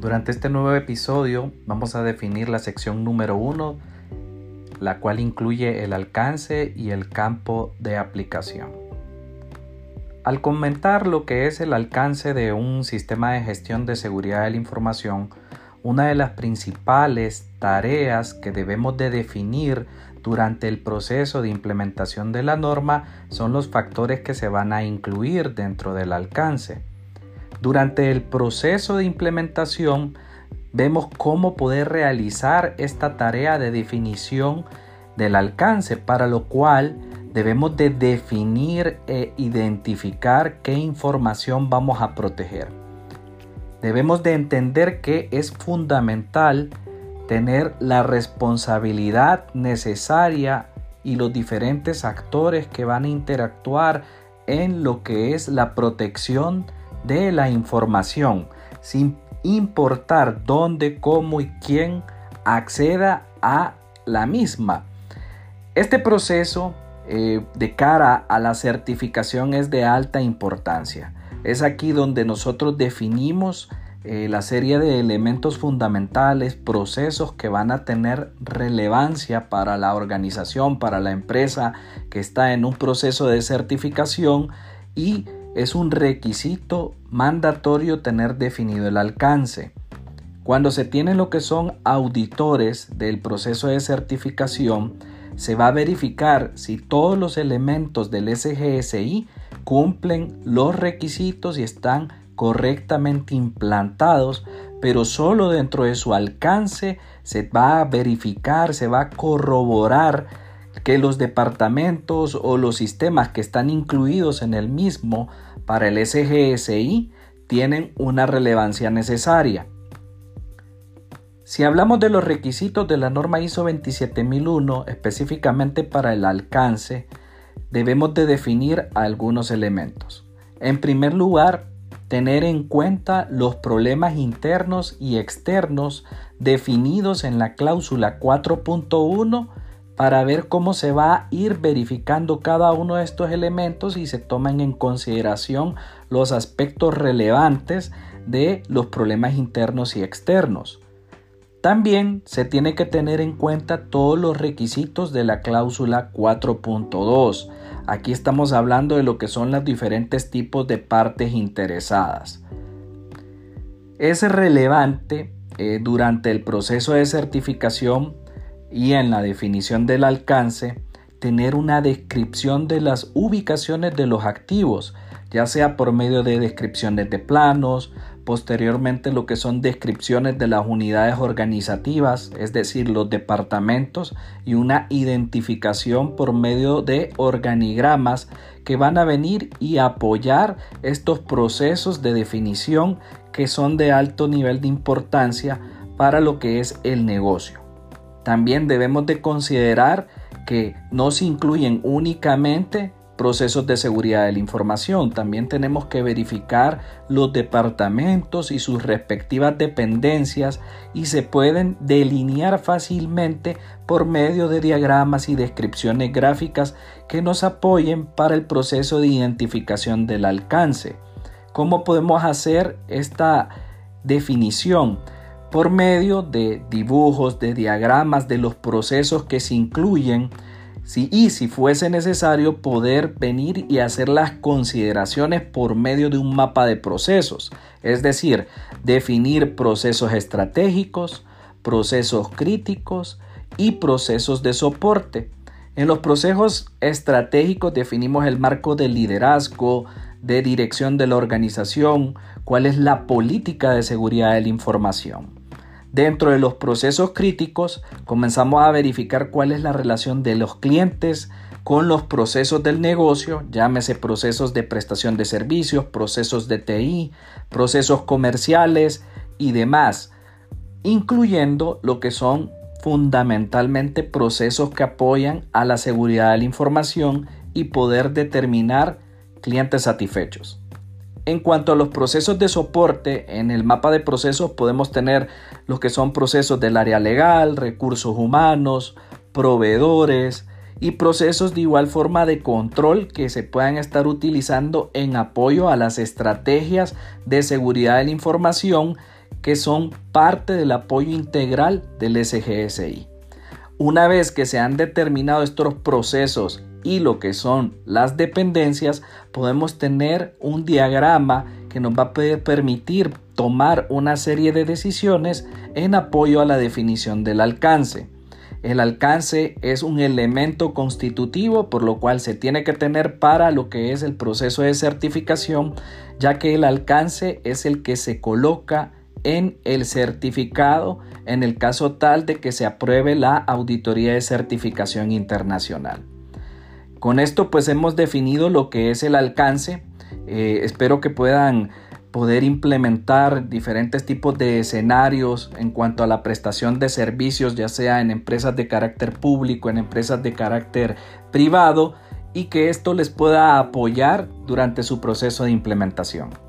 Durante este nuevo episodio vamos a definir la sección número 1, la cual incluye el alcance y el campo de aplicación. Al comentar lo que es el alcance de un sistema de gestión de seguridad de la información, una de las principales tareas que debemos de definir durante el proceso de implementación de la norma son los factores que se van a incluir dentro del alcance. Durante el proceso de implementación vemos cómo poder realizar esta tarea de definición del alcance, para lo cual debemos de definir e identificar qué información vamos a proteger. Debemos de entender que es fundamental tener la responsabilidad necesaria y los diferentes actores que van a interactuar en lo que es la protección de la información, sin importar dónde, cómo y quién acceda a la misma. Este proceso eh, de cara a la certificación es de alta importancia. Es aquí donde nosotros definimos eh, la serie de elementos fundamentales, procesos que van a tener relevancia para la organización, para la empresa que está en un proceso de certificación y es un requisito mandatorio tener definido el alcance. Cuando se tienen lo que son auditores del proceso de certificación, se va a verificar si todos los elementos del SGSI cumplen los requisitos y están correctamente implantados, pero solo dentro de su alcance se va a verificar, se va a corroborar que los departamentos o los sistemas que están incluidos en el mismo para el SGSI tienen una relevancia necesaria. Si hablamos de los requisitos de la norma ISO 27001 específicamente para el alcance, debemos de definir algunos elementos. En primer lugar, tener en cuenta los problemas internos y externos definidos en la cláusula 4.1 para ver cómo se va a ir verificando cada uno de estos elementos y se toman en consideración los aspectos relevantes de los problemas internos y externos. También se tiene que tener en cuenta todos los requisitos de la cláusula 4.2 Aquí estamos hablando de lo que son los diferentes tipos de partes interesadas. Es relevante eh, durante el proceso de certificación y en la definición del alcance tener una descripción de las ubicaciones de los activos, ya sea por medio de descripciones de planos, posteriormente lo que son descripciones de las unidades organizativas, es decir, los departamentos, y una identificación por medio de organigramas que van a venir y apoyar estos procesos de definición que son de alto nivel de importancia para lo que es el negocio. También debemos de considerar que no se incluyen únicamente procesos de seguridad de la información. También tenemos que verificar los departamentos y sus respectivas dependencias y se pueden delinear fácilmente por medio de diagramas y descripciones gráficas que nos apoyen para el proceso de identificación del alcance. ¿Cómo podemos hacer esta definición? Por medio de dibujos, de diagramas de los procesos que se incluyen y si fuese necesario poder venir y hacer las consideraciones por medio de un mapa de procesos, es decir, definir procesos estratégicos, procesos críticos y procesos de soporte. En los procesos estratégicos definimos el marco de liderazgo, de dirección de la organización, cuál es la política de seguridad de la información. Dentro de los procesos críticos comenzamos a verificar cuál es la relación de los clientes con los procesos del negocio, llámese procesos de prestación de servicios, procesos de TI, procesos comerciales y demás, incluyendo lo que son fundamentalmente procesos que apoyan a la seguridad de la información y poder determinar clientes satisfechos. En cuanto a los procesos de soporte, en el mapa de procesos podemos tener los que son procesos del área legal, recursos humanos, proveedores y procesos de igual forma de control que se puedan estar utilizando en apoyo a las estrategias de seguridad de la información que son parte del apoyo integral del SGSI. Una vez que se han determinado estos procesos y lo que son las dependencias, podemos tener un diagrama que nos va a permitir tomar una serie de decisiones en apoyo a la definición del alcance. El alcance es un elemento constitutivo por lo cual se tiene que tener para lo que es el proceso de certificación, ya que el alcance es el que se coloca en el certificado en el caso tal de que se apruebe la auditoría de certificación internacional. Con esto pues hemos definido lo que es el alcance. Eh, espero que puedan poder implementar diferentes tipos de escenarios en cuanto a la prestación de servicios, ya sea en empresas de carácter público, en empresas de carácter privado, y que esto les pueda apoyar durante su proceso de implementación.